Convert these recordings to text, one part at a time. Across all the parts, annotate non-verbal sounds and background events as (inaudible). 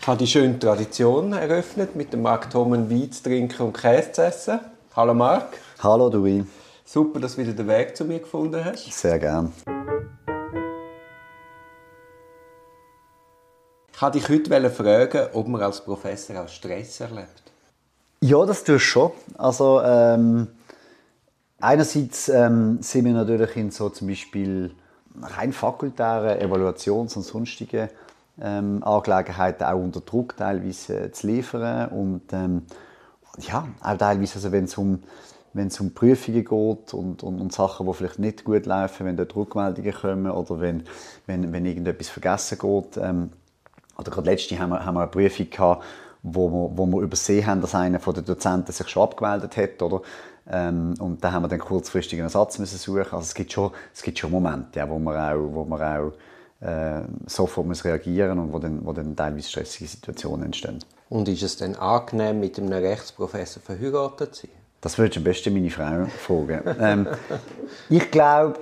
Ich habe die schöne Tradition eröffnet, mit dem Marc Thomen Wein zu trinken und Käse zu essen. Hallo Marc. Hallo Dui. Super, dass du wieder den Weg zu mir gefunden hast. Sehr gern. Ich wollte dich heute fragen, ob man als Professor auch Stress erlebt. Ja, das tust du schon. Also, ähm, einerseits ähm, sind wir natürlich in so zum Beispiel rein fakultären Evaluations- und sonstigen ähm, Angelegenheiten auch unter Druck teilweise äh, zu liefern und ähm, ja, auch teilweise, also wenn es um um Prüfungen geht und, und, und, Sachen, die vielleicht nicht gut laufen, wenn dort Rückmeldungen kommen oder wenn, wenn, wenn irgendetwas vergessen geht. Ähm, oder gerade letzte haben wir, haben wir eine Prüfung gehabt, wo wir, wo wir übersehen haben, dass einer von den Dozenten sich schon abgemeldet hat, oder? Ähm, und da haben wir dann kurzfristig einen Ersatz suchen. Also es gibt schon, es gibt schon Momente, ja, wo man auch, wo man auch äh, sofort muss reagieren und wo dann, wo dann teilweise stressige Situationen entstehen. Und ist es denn angenehm, mit einem Rechtsprofessor verheiratet zu sein? Das würde ich am besten meine Frau fragen. (laughs) ähm, ich glaube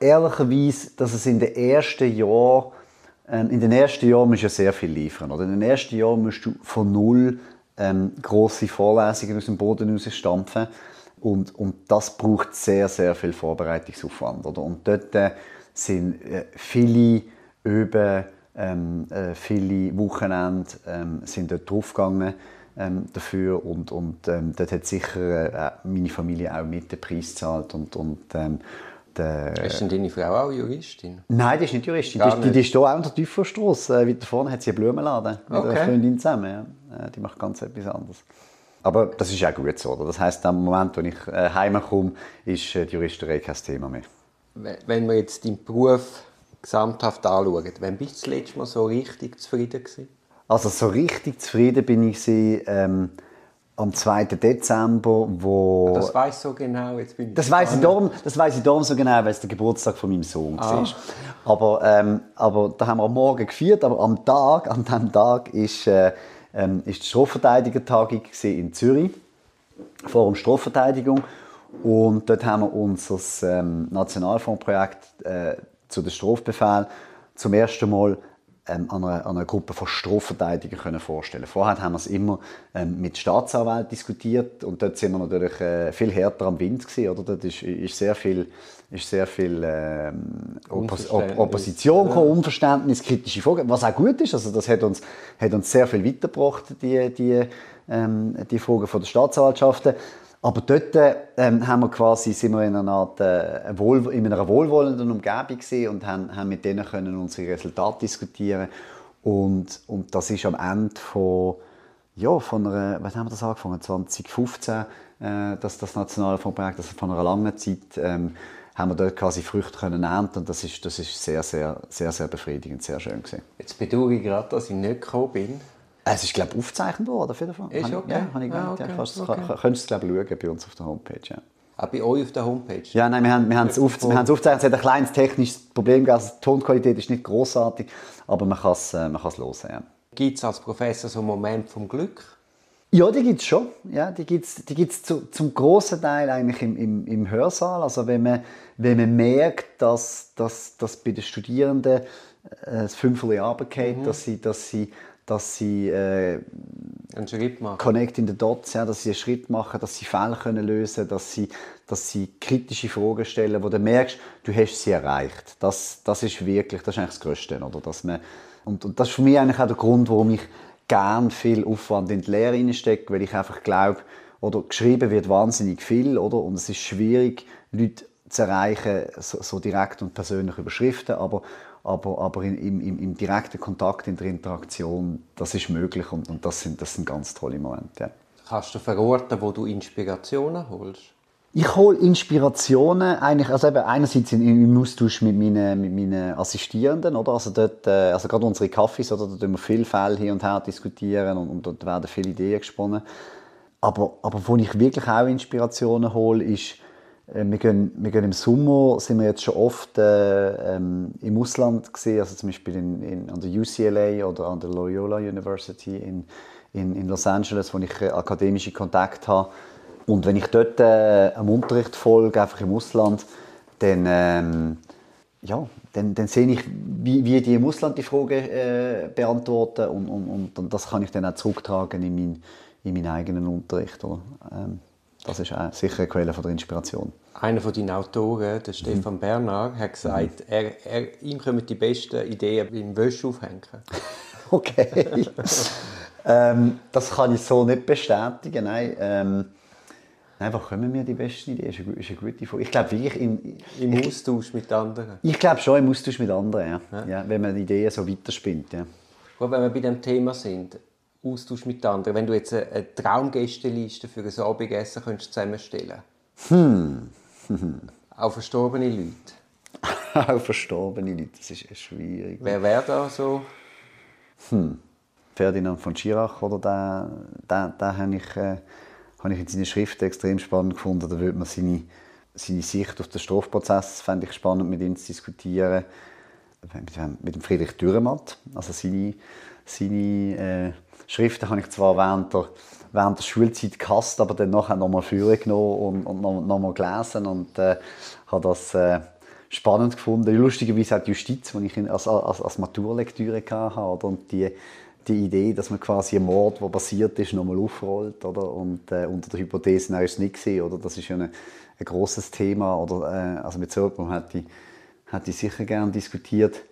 ehrlicherweise, dass es in den ersten Jahren ähm, in den ersten Jahren musst du ja sehr viel liefern. Oder? In den ersten Jahren musst du von null ähm, grosse Vorlesungen aus dem Boden stampfen. Und, und das braucht sehr, sehr viel Vorbereitungsaufwand. Oder? Und dort äh, sind äh, viele Üben, ähm, äh, viele Wochenende ähm, sind dort draufgegangen ähm, dafür. Und, und ähm, dort hat sicher äh, meine Familie auch mit den Preis gezahlt. Und, und, ähm, der, ist denn deine Frau auch Juristin? Nein, die ist nicht Juristin. die, nicht. die, die ist hier auch an der Teufelstrasse. Äh, weiter vorne hat sie einen Blumenladen mit okay. einer Freundin zusammen. Ja. Äh, die macht ganz etwas anderes. Aber das ist auch gut so. Oder? Das heisst, am Moment, wo ich äh, heimkomme, ist die Juristerei kein Thema mehr. Wenn wir jetzt deinen Beruf gesamthaft anschauen, wann bist du das letzte Mal so richtig zufrieden gewesen? Also so richtig zufrieden bin ich sie, ähm, am 2. Dezember, wo... Das weiß so genau, jetzt bin ich Das weiß ich darum, das weiß ich darum so genau, weil es der Geburtstag von meinem Sohn ah. war. Aber, ähm, aber da haben wir am Morgen gefeiert, aber am Tag, an diesem Tag ist, äh, ähm, ist die Strafverteidigertagung in Zürich, Forum Strafverteidigung. Und dort haben wir unser ähm, Nationalfondsprojekt äh, zu den Strafbefehlen zum ersten Mal ähm, an, einer, an, einer, Gruppe von Strafverteidigern können vorstellen Vorher haben wir es immer ähm, mit Staatsanwälten diskutiert und dort sind wir natürlich äh, viel härter am Wind gewesen, oder? Dort ist, ist sehr viel, ist sehr viel ähm, Oppos Opp Opposition, ja. Unverständnis, kritische Fragen, was auch gut ist. Also das hat uns, hat uns sehr viel weitergebracht, die, die, ähm, die Fragen von der Staatsanwaltschaften. Aber dort ähm, haben wir quasi, sind wir in einer, Art, äh, wohl, in einer wohlwollenden Umgebung und haben, haben mit denen können unsere Resultate diskutieren und, und das ist am Ende von, ja, von einer, was haben wir das angefangen, 2015, äh, das, das Nationalfondsprojekt, also von einer langen Zeit, ähm, haben wir dort quasi Früchte können ernten und das ist, das ist sehr, sehr, sehr, sehr befriedigend, sehr schön gewesen. Jetzt bedauere ich gerade, dass ich nicht gekommen bin. Es ist, glaube ich, aufgezeichnet worden, auf jeden Fall. Ist okay? Ja, habe ich gemeint. Ah, okay. ja, okay. Könntest du, glaube ich, schauen bei uns auf der Homepage. Ja. Ah, bei euch auf der Homepage? Ja, nein, wir haben, wir haben es auf, wir haben es aufgezeichnet. Es hat ein kleines technisches Problem gegeben. Also die Tonqualität ist nicht großartig, aber man kann es, äh, man hören. Ja. Gibt es als Professor so einen Moment vom Glück? Ja, die gibt es schon. Ja, die gibt es die gibt's zu, zum grossen Teil eigentlich im, im, im Hörsaal. Also wenn man, wenn man merkt, dass, dass, dass bei den Studierenden äh, das Fünferli geht, mhm. dass sie, dass sie dass sie äh, einen Schritt machen. Connecting the Dots, ja, dass sie einen Schritt machen, dass sie Fälle können lösen, dass sie, dass sie kritische Fragen stellen, wo du merkst, du hast sie erreicht. Das, das ist wirklich, das ist eigentlich das Größte, oder? Dass man, und, und das ist für mich eigentlich auch der Grund, warum ich gern viel Aufwand in die Lehre hineinstecke, weil ich einfach glaube, oder geschrieben wird wahnsinnig viel, oder? Und es ist schwierig, Leute zu erreichen, so, so direkt und persönlich über Schriften, aber aber, aber im, im, im, direkten Kontakt, in der Interaktion, das ist möglich und, und das, sind, das sind ganz tolle Momente. Ja. Kannst du verorten, wo du Inspirationen holst? Ich hole Inspirationen eigentlich, also eben einerseits im Austausch mit meinen, mit meinen Assistierenden, oder? Also dort, äh, also gerade unsere Kaffees, oder? Da diskutieren wir viele Fälle hin und her diskutieren und, und dort werden viele Ideen gesponnen. Aber, aber wo ich wirklich auch Inspirationen hole, ist, wir gehen, wir gehen im Sommer, sind wir jetzt schon oft äh, ähm, im Ausland gesehen, also zum Beispiel in, in, an der UCLA oder an der Loyola University in, in, in Los Angeles, wo ich äh, akademische Kontakte habe. Und wenn ich dort äh, am Unterricht folge, einfach im Ausland, dann, ähm, ja, dann, dann sehe ich, wie, wie die im Ausland die Frage äh, beantworten und, und, und, das kann ich dann auch zurücktragen in, mein, in meinen eigenen Unterricht. Ähm, das ist sicher eine Quelle von der Inspiration. Einer von deinen Autoren, der Stefan mhm. Bernard, hat gesagt, mhm. er, er, ihm kommen die besten Ideen beim Wäsche aufhängen. (laughs) okay. ähm, das kann ich so nicht bestätigen. Nein. Ähm, Einfach kommen mir die besten Ideen. Das ist eine, ist eine gute Frage. Ich glaube wirklich in, im Austausch mit anderen. Ich glaube schon im Austausch mit anderen, ja. ja. ja wenn man Ideen so weiterspinnt, ja. Gut, wenn wir bei dem Thema sind, Austausch mit anderen. Wenn du jetzt eine, eine Traumgästeliste für ein Abendessen könntest zusammenstellen. Hm. (laughs) Auch verstorbene Leute. (laughs) Auch verstorbene Leute, das ist schwierig. Wer wäre da so? Hm. Ferdinand von Schirach oder da, da, da habe ich äh, habe ich in seinen Schriften extrem spannend gefunden. Da würde man seine, seine Sicht auf den Strafprozess fände ich spannend mit ihm zu diskutieren. Mit dem Friedrich Dürrematt. Also seine, seine äh, Schriften habe ich zwar während der, während der Schulzeit gehasst, aber dann nachher nochmal führen genommen und, und noch, nochmal gelesen und äh, habe das äh, spannend gefunden. Lustigerweise auch die Justiz, die ich als, als, als Maturlektüre hatte. Und die, die Idee, dass man quasi einen Mord, der passiert ist, nochmal aufrollt. Oder? Und äh, unter der Hypothese ist es nicht gewesen, oder? Das ist ja ein, ein grosses Thema. Oder, äh, also mit so jemandem hätte ich, hätte ich sicher gerne diskutiert.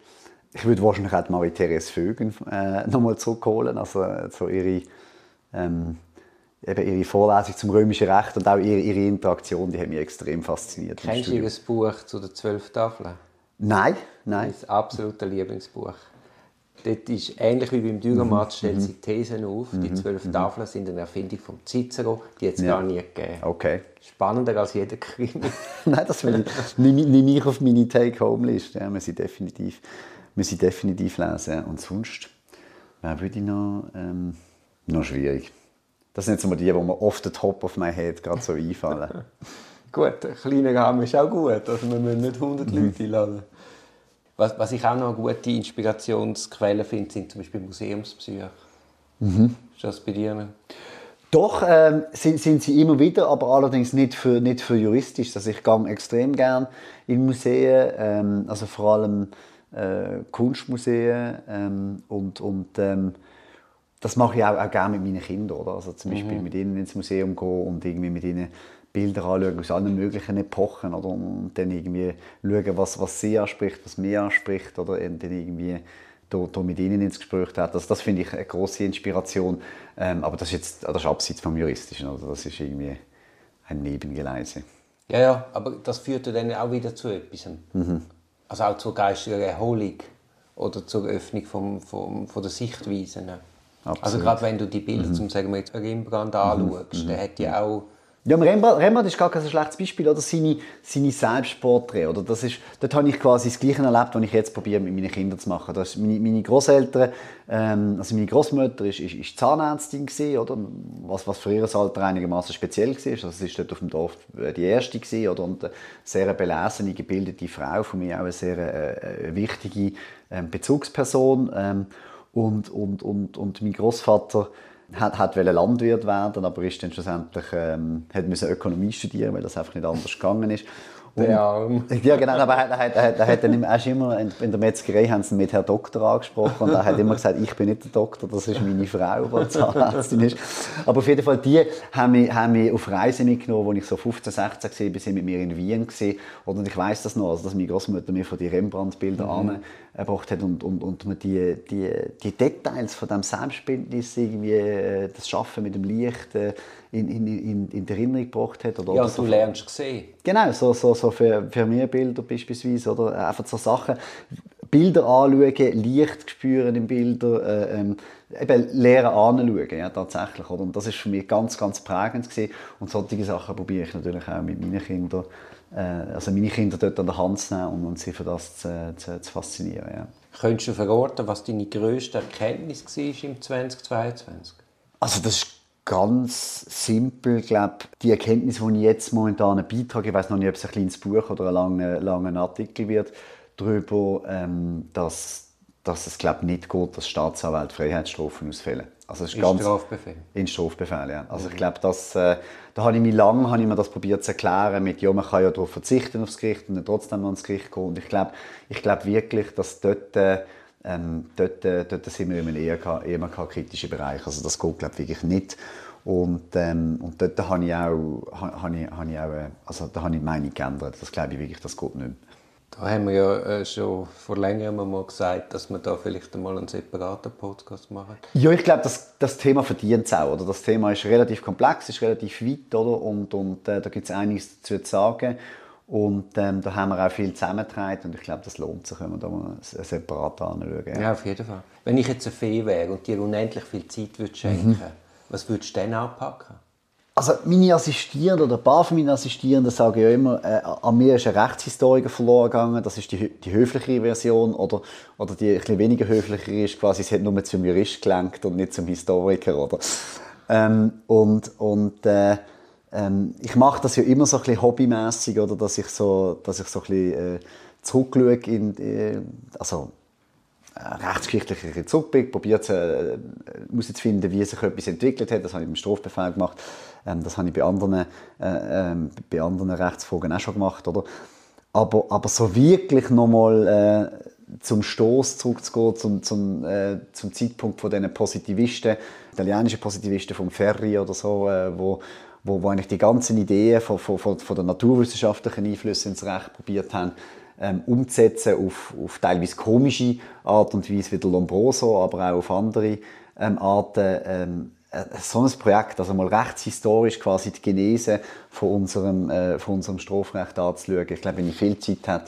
Ich würde wahrscheinlich auch Marie-Therese Vögen äh, nochmal zurückholen. Also so ihre, ähm, eben ihre Vorlesung zum römischen Recht und auch ihre, ihre Interaktion, die hat mich extrem fasziniert. Kennst du ihr Buch zu den zwölf Tafeln? Nein, nein. Mein absolutes Lieblingsbuch. Dort ist ähnlich wie beim Dürermatt mhm. stellt sie mhm. Thesen auf. Die mhm. zwölf Tafeln sind eine Erfindung von Cicero, die es ja. gar nie gegeben. Okay. Spannender als jeder Krimi. (laughs) Nein, das will ich, nehme ich auf meine Take-Home-Liste. Ja, wir, sind definitiv, wir sind definitiv lesen. Und sonst, wer würde ich noch... Ähm, noch schwierig. Das sind jetzt mal die, die mir oft den Top of my head gerade so einfallen. (laughs) gut, ein kleiner Rahmen ist auch gut. Also wir müssen nicht 100 mhm. Leute einladen. Was, was ich auch noch eine gute Inspirationsquelle finde, sind zum Beispiel Museumsbücher. Mhm. Ist das bei dir? Doch, ähm, sind, sind sie immer wieder, aber allerdings nicht für, nicht für juristisch. Also ich gehe extrem gern in Museen, ähm, also vor allem äh, Kunstmuseen ähm, und, und ähm, das mache ich auch, auch gerne mit meinen Kindern. Oder? Also zum Beispiel mhm. mit ihnen ins Museum gehen und irgendwie mit ihnen Bilder anschauen aus allen möglichen Epochen oder? und dann irgendwie schauen, was, was sie anspricht, was mich anspricht oder dann irgendwie da, da mit ihnen ins Gespräch hat. Das, das finde ich eine große Inspiration. Ähm, aber das ist jetzt das ist abseits vom Juristischen. Oder? Das ist irgendwie ein Nebengeleise. Ja, ja, aber das führt dann auch wieder zu etwas. Mhm. Also auch zur geistigen Erholung oder zur Öffnung vom, vom, von der Sichtweise. Absolut. Also gerade wenn du die Bilder mhm. zum sagen wir jetzt Rembrandt anschaust, mhm. der hat ja auch ja, Rembrandt, Rembrandt ist gar kein so schlechtes Beispiel, oder? Seine, seine Selbstporträts, oder? Das ist, dort habe ich quasi das Gleiche erlebt, was ich jetzt probiere, mit meinen Kindern zu machen. Das meine, meine Großeltern, ähm, also meine Großmutter ist, ist, ist Zahnärztin gewesen, oder? Was, was für ihr Alter einigermaßen speziell war. Also sie ist dort auf dem Dorf äh, die erste gewesen, oder? Und eine sehr belesene, gebildete Frau, von mir auch eine sehr äh, äh wichtige äh, Bezugsperson. Ähm, und, und, und, und mein Großvater hat, hat Landwirt werden, aber ist dann schlussendlich ähm, hat müssen Ökonomie studieren, weil das einfach nicht anders gegangen ist. Und, der Arm. (laughs) Ja, genau, aber er, er, er, er hat dann immer, immer, in der Metzgerei haben sie ihn mit Herr Doktor angesprochen und er hat immer gesagt, ich bin nicht der Doktor, das ist meine Frau, die Zahnärztin ist. Aber auf jeden Fall, die haben mich, haben mich auf Reisen mitgenommen, als ich so 15, 16 war, sind mit mir in Wien gewesen. Und ich weiß das noch, also, dass meine Großmutter mir von den Rembrandt-Bildern mhm. angebracht hat und, und, und mir die, die, die Details von dem Selbstbildnis, irgendwie, äh, das Schaffen mit dem Licht, äh, in, in, in, in die Erinnerung gebracht hat. Oder, ja, oder du lernst sehen. Genau, so, so, so für, für mir Bilder beispielsweise. Oder einfach so Sachen. Bilder anschauen, Licht spüren in Bildern, äh, ähm, eben lernen anschauen, ja, tatsächlich. Oder? Und das ist für mich ganz, ganz prägend gewesen. Und solche Sachen probiere ich natürlich auch mit meinen Kindern, äh, also meine Kinder dort an der Hand zu nehmen und, und sie für das zu, zu, zu faszinieren. Ja. Könntest du verorten, was deine grösste Erkenntnis war im 2022? Also das ist ganz simpel, glaube die Erkenntnis, die ich jetzt momentan beitrage, ich weiß noch nicht, ob es ein kleines Buch oder ein langer, langer Artikel wird, darüber, ähm, dass dass es glaub, nicht geht, dass Staatsanwälte Freiheitsstrafen ausfällen. Also ist in ganz, Strafbefehl? In Strafbefehl, ja. Also mhm. ich glaube, dass, äh, da habe ich mich lange habe ich mir das probiert zu erklären mit, ja, man kann ja darauf verzichten aufs Gericht und dann trotzdem ans Gericht gehen. Und ich glaube ich glaub wirklich, dass dort, äh, ähm, dort, äh, dort sind wir in einem eher, eher kritischen Bereich. Also das geht, glaube ich, wirklich nicht. Und, ähm, und dort habe ich auch, habe ich, habe ich auch äh, also da habe ich die Meinung geändert. Das glaube ich wirklich, das geht nicht mehr. Da haben wir ja äh, schon vor längerem mal gesagt, dass wir da vielleicht einmal einen separaten Podcast machen. Ja, ich glaube, das, das Thema verdient es auch. Oder? Das Thema ist relativ komplex, ist relativ weit oder? und, und äh, da gibt es einiges dazu zu sagen. Und ähm, da haben wir auch viel zusammengetragen und ich glaube, das lohnt sich, wenn wir da mal separat anschauen. Ja. ja, auf jeden Fall. Wenn ich jetzt eine Fee wäre und dir unendlich viel Zeit würde schenken mhm. was würdest du dann anpacken? Also meine Assistierenden oder ein paar von meinen Assistierenden sagen ja immer, äh, an mir ist ein Rechtshistoriker verloren gegangen, das ist die, die höfliche Version oder, oder die ein weniger höfliche ist quasi, es hat nur zum Jurist gelenkt und nicht zum Historiker, oder? Ähm, und und äh, ähm, ich mache das ja immer so ein bisschen hobbymäßig, oder, dass ich so, dass ich so ein bisschen äh, zurückschaue in, äh, also rechtsgeschichtliche zurückblicke, probiert äh, herauszufinden, wie sich etwas entwickelt hat. Das habe ich beim Strafbefehl gemacht. Ähm, das habe ich bei anderen, äh, äh, bei anderen Rechtsfragen auch schon gemacht. Oder? Aber, aber so wirklich nochmal äh, zum Stoß zurückzugehen, zum, zum, äh, zum Zeitpunkt von diesen Positivisten, italienischen Positivisten vom Ferri oder so, äh, wo, wo, wo eigentlich die ganzen Ideen von, von, von der naturwissenschaftlichen Einflüsse ins Recht probiert haben, ähm, umzusetzen auf, auf teilweise komische Art und Weise wie der Lombroso, aber auch auf andere ähm, Arten. Ähm, äh, so ein Projekt, also mal rechtshistorisch quasi die Genese von unserem, äh, von unserem Strafrecht anzuschauen. Ich glaube, wenn ich viel Zeit äh,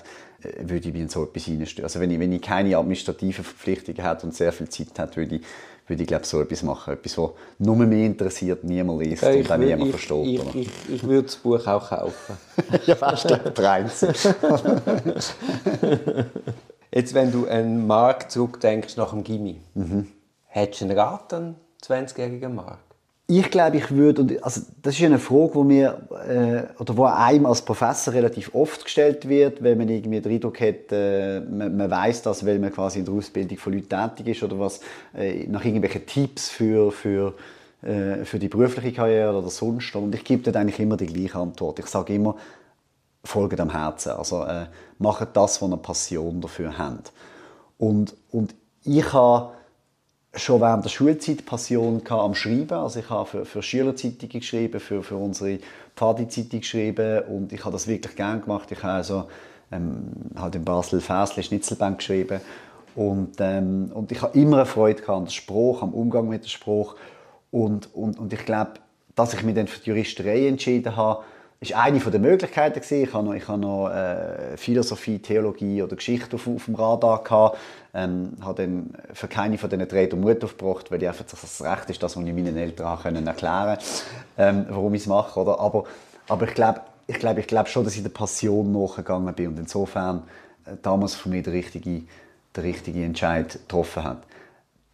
würde ich mich in so etwas hineinstellen. Also wenn ich, wenn ich keine administrativen Verpflichtungen hätte und sehr viel Zeit hätte, würde ich, würde ich glaube so etwas machen. Etwas, was nur mehr interessiert, niemand liest ja, und auch niemand versteht. Ich, ich, ich, würde das Buch auch kaufen. (laughs) ja, fast der Einzige. (laughs) Jetzt, wenn du an Mark zurückdenkst nach dem Gimmi, mhm. hättest du einen Rat an 20-jährigen Mark? Ich glaube, ich würde, also das ist eine Frage, die mir, äh, oder wo einem als Professor relativ oft gestellt wird, wenn man irgendwie den Eindruck hat, äh, man, man weiß das, weil man quasi in der Ausbildung von Leuten tätig ist oder was, äh, nach irgendwelchen Tipps für, für, äh, für die berufliche Karriere oder sonst. Und ich gebe dort eigentlich immer die gleiche Antwort. Ich sage immer, folgt am Herzen. Also äh, macht das, was eine Passion dafür habt. Und, und ich habe schon während der Schulzeit Passion am Schreiben. Also ich habe für, für Schülerzeitungen geschrieben, für, für unsere Pfadi-Zeitung geschrieben und ich habe das wirklich gerne gemacht. Ich habe also ähm, halt in Basel Fäsli Schnitzelbank geschrieben und, ähm, und ich habe immer eine Freude an der Spruch, am Umgang mit dem Spruch und, und, und ich glaube, dass ich mich dann für die Juristerei entschieden habe, ist eine der Möglichkeiten gewesen. Ich habe noch, ich habe noch äh, Philosophie, Theologie oder Geschichte auf, auf dem Radar gehabt. Ähm, habe dann für keine von diesen drei den Mut aufgebracht, weil ich einfach das Recht ist, das, was ich meinen Eltern können erklären ähm, warum ich es mache. Oder? Aber, aber ich glaube ich glaub, ich glaub schon, dass ich der Passion nachgegangen bin und insofern äh, damals für mich der richtige, der richtige Entscheid getroffen hat.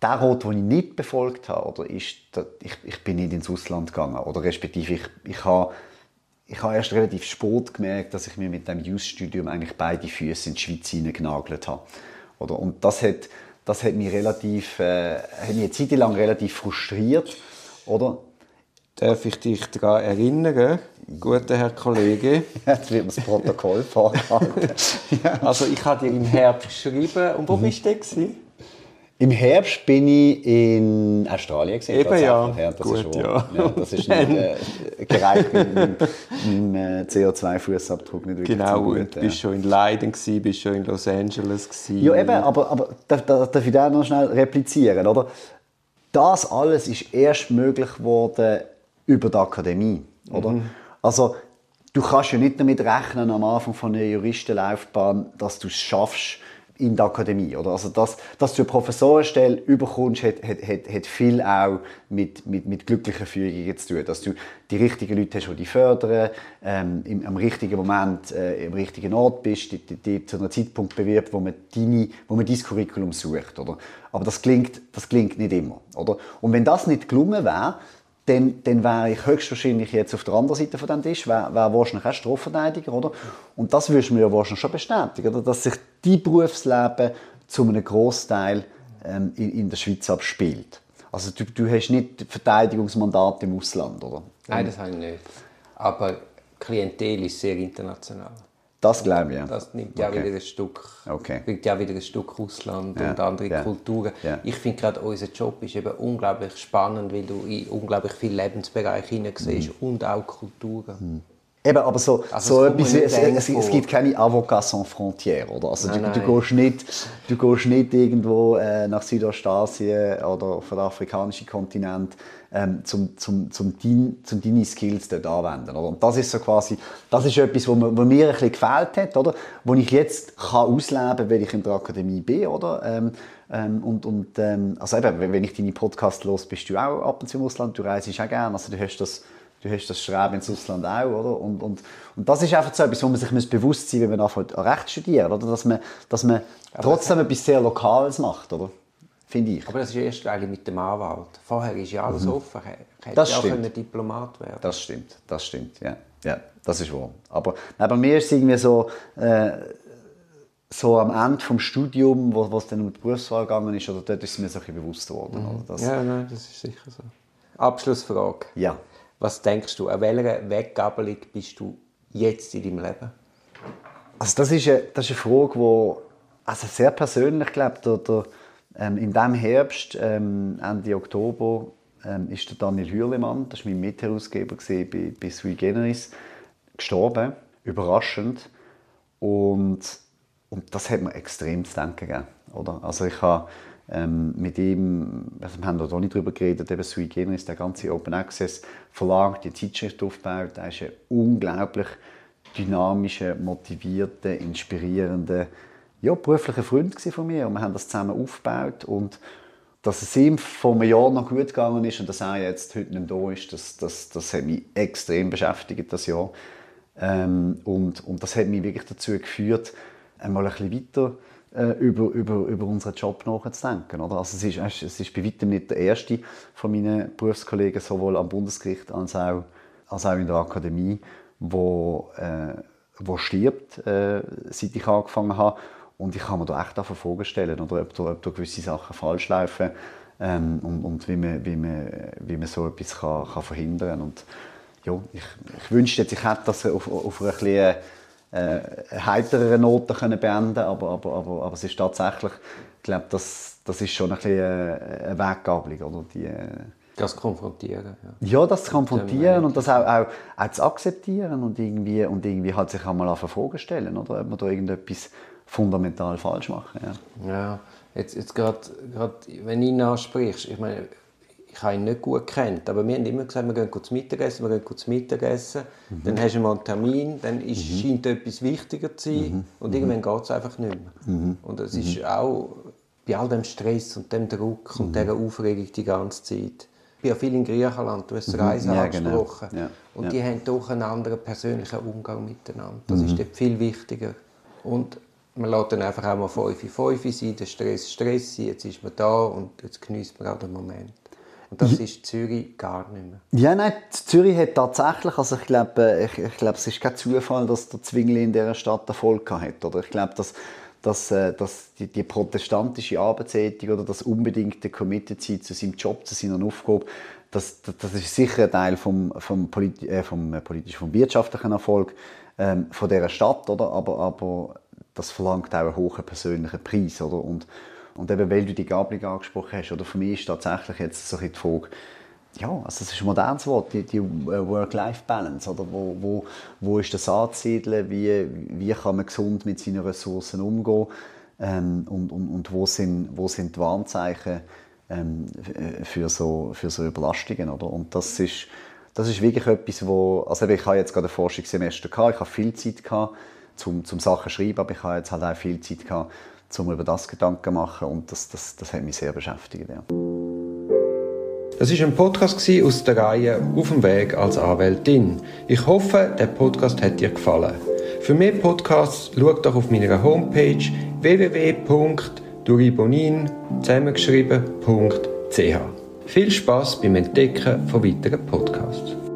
Der Rot, den ich nicht befolgt habe, oder ist, ich, ich bin nicht ins Ausland gegangen. Oder respektive, ich, ich habe ich habe erst relativ spät gemerkt, dass ich mir mit dem Jus-Studium eigentlich beide Füße in die Schweiz hineingenagelt habe. Oder? Und das hat, das hat mich relativ, äh, hat mich eine Zeit lang relativ frustriert. Oder? Darf ich dich daran erinnern, guter Herr Kollege? (laughs) Jetzt wird mir das Protokoll vorgehalten. (laughs) Also ich habe dir im Herbst geschrieben. Und wo mhm. bist du denn? Im Herbst bin ich in Australien gesehen. Eben ja. ja. Das Gut, ist ja. ja. Das ist nicht äh, gereicht mit äh, CO2-Fußabdruck nicht wirklich Genau, gut, du bist schon in Leiden gewesen, bist schon in Los Angeles gewesen. Ja eben, aber, aber darf, darf ich da noch schnell replizieren, oder? Das alles ist erst möglich geworden über die Akademie, oder? Mhm. Also du kannst ja nicht damit rechnen am Anfang von einer Juristenlaufbahn, dass du es schaffst, in der Akademie. Oder? Also das, dass du eine Professorenstelle überkommst, hat, hat, hat, hat viel auch mit, mit, mit glücklichen Fügungen zu tun. Dass du die richtigen Leute hast, die dich fördern, ähm, im, am richtigen Moment äh, im richtigen Ort bist, die, die, die zu einem Zeitpunkt bewirbt, wo man, deine, wo man dein Curriculum sucht. Oder? Aber das klingt, das klingt nicht immer. Oder? Und wenn das nicht gelungen wäre, dann, dann wäre ich höchstwahrscheinlich jetzt auf der anderen Seite von dem Tisch, wäre wär wahrscheinlich auch Strafverteidiger, oder? Und das würdest du mir ja wahrscheinlich schon bestätigen, oder? dass sich dein Berufsleben zu einem Großteil ähm, in, in, der Schweiz abspielt. Also du, du hast nicht Verteidigungsmandat im Ausland, oder? Nein, das habe ich nicht. Aber Klientel ist sehr international. Das glaube ich, ja. Das nimmt ja okay. wieder ein Stück, okay. bringt ja wieder ein Stück Russland ja. und andere ja. Kulturen. Ja. Ich finde gerade, unser Job ist eben unglaublich spannend, weil du in unglaublich viele Lebensbereiche hineinsiehst mhm. und auch Kulturen. Mhm. Eben, aber so, also so etwas, es, es, es, gibt keine Avocat sans frontières, oder? Also nein, du, du, gehst nicht, du gehst nicht irgendwo äh, nach Südostasien oder auf den afrikanischen Kontinent, ähm, zum, zum, zum, dein, zum deine Skills dort anwenden, oder? Und das ist so quasi, das ist etwas, wo, mir, wo mir ein bisschen gefällt hat, oder? Wo ich jetzt kann ausleben kann, weil ich in der Akademie bin, oder? Ähm, ähm, und, und ähm, also eben, wenn ich deine Podcast los, bist du auch ab und zu im Ausland, du reist auch gerne, also du hast das Du hast das Streben ins Ausland auch, oder? Und, und, und das ist einfach so etwas, wo man sich bewusst sein muss, wenn man anfängt, Recht studiert, oder? Dass man, dass man trotzdem etwas sehr Lokales macht, oder? Finde ich. Aber das ist erst eigentlich mit dem Anwalt. Vorher ist ja alles mhm. offen. Hätte das ja auch stimmt. Diplomat werden Das stimmt, das stimmt, ja. Ja, das ist wahr. Aber bei mir ist es irgendwie so, äh, so am Ende des Studiums, wo, wo es dann um die Berufswahl gegangen ist, oder dort ist es mir so ein bisschen bewusst geworden. Mhm. ja, nein, das ist sicher so. Abschlussfrage. Ja. Was denkst du, an welcher Weggabelung bist du jetzt in deinem Leben? Also das ist eine, das ist eine Frage, die also sehr persönlich glaubt. Ähm, in diesem Herbst, ähm, Ende Oktober, ähm, ist der Daniel Hürlimann, das war mein Mitherausgeber bei, bei Sui Generis, gestorben. Überraschend. Und, und das hat mir extrem zu denken gegeben. Oder? Also ich habe ähm, mit ihm, also wir haben da nicht drüber geredet, eben Sui Generis, der ganze Open Access Verlag, die Zeitschrift aufgebaut, er ist ein unglaublich dynamischer, motivierter, inspirierender, ja, beruflicher Freund von mir. Und wir haben das zusammen aufgebaut. Und dass es ihm vor einem Jahr noch gut gegangen ist und dass er jetzt heute nicht da ist, das, das, das hat mich extrem beschäftigt, das Jahr. Ähm, und, und das hat mich wirklich dazu geführt, einmal ein bisschen weiter äh, über, über, über unseren Job nachzudenken. Oder? Also es, ist, es ist bei weitem nicht der erste von meinen Berufskollegen, sowohl am Bundesgericht als auch, als auch in der Akademie, wo, äh, wo stirbt, äh, seit ich angefangen habe. Und ich kann mir da echt Fragen stellen, oder ob, da, ob da gewisse Sachen falsch laufen ähm, und, und wie, man, wie, man, wie man so etwas kann, kann verhindern kann. Ich, ich wünschte jetzt, ich hätte das auf, auf einer äh, heiterere Noten können beenden aber, aber, aber, aber es ist tatsächlich, ich glaube, das, das ist schon ein bisschen eine Weggabelung. Oder? Die, äh, das konfrontieren. Ja, ja das zu konfrontieren und das auch, auch, auch zu akzeptieren und irgendwie, und irgendwie halt sich einmal auf Fragen stellen, oder? ob man da irgendetwas fundamental falsch machen. Ja, ja jetzt, jetzt gerade, wenn du ihn ansprichst, ich meine, ich habe ihn nicht gut kennt, aber wir haben immer gesagt, wir gehen zum Mittagessen, wir gehen zum Mittagessen, mhm. dann hast du mal einen Termin, dann ist, mhm. scheint etwas wichtiger zu sein mhm. und irgendwann geht es einfach nicht mehr. Mhm. Und es ist mhm. auch bei all dem Stress und dem Druck und mhm. dieser Aufregung die ganze Zeit. Ich bin ja viel in Griechenland, du hast Reisen ja, genau. angesprochen. Genau. Ja. Und ja. die haben doch einen anderen persönlichen Umgang miteinander. Das ist dort viel wichtiger. Und man lässt dann einfach auch mal 5 5 sein, der Stress Stress sein, jetzt ist man da und jetzt genießt man auch den Moment. Und das ist Zürich gar nicht mehr. Ja, nein, Zürich hat tatsächlich, also ich glaube, äh, ich, ich glaube, es ist kein Zufall, dass der Zwingli in dieser Stadt Erfolg hat. Oder ich glaube, dass, dass, äh, dass die, die protestantische Arbeitsethik oder das unbedingte Committed sein zu seinem Job, zu seiner Aufgabe, das, das, das ist sicher ein Teil vom, vom, politi äh, vom, äh, politisch, vom wirtschaftlichen Erfolg ähm, von dieser Stadt, oder? Aber, aber das verlangt auch einen hohen persönlichen Preis. Oder? Und, und eben, weil du die Gabelung angesprochen hast, oder? Für mich ist tatsächlich jetzt so die Frage, ja, also das ist ein modernes Wort, die, die äh, Work-Life-Balance, oder? Wo, wo, wo ist das anzusiedeln, wie, wie kann man gesund mit seinen Ressourcen umgehen? Ähm, und, und, und wo, sind, wo sind die Warnzeichen ähm, für, so, für so Überlastungen, oder? Und das ist, das ist wirklich etwas, wo, also ich habe jetzt gerade ein Forschungssemester gehabt, ich habe viel Zeit gehabt, zum, zum Sachen schreiben, aber ich habe jetzt halt auch viel Zeit gehabt, um über das Gedanken zu machen und das, das, das hat mich sehr beschäftigt. Ja. Das ist ein Podcast aus der Reihe Auf dem Weg als Anwältin. Ich hoffe, der Podcast hat dir gefallen. Für mehr Podcasts schau doch auf meiner Homepage www.duribonin zusammengeschrieben.ch. Viel Spaß beim Entdecken von weiteren Podcasts.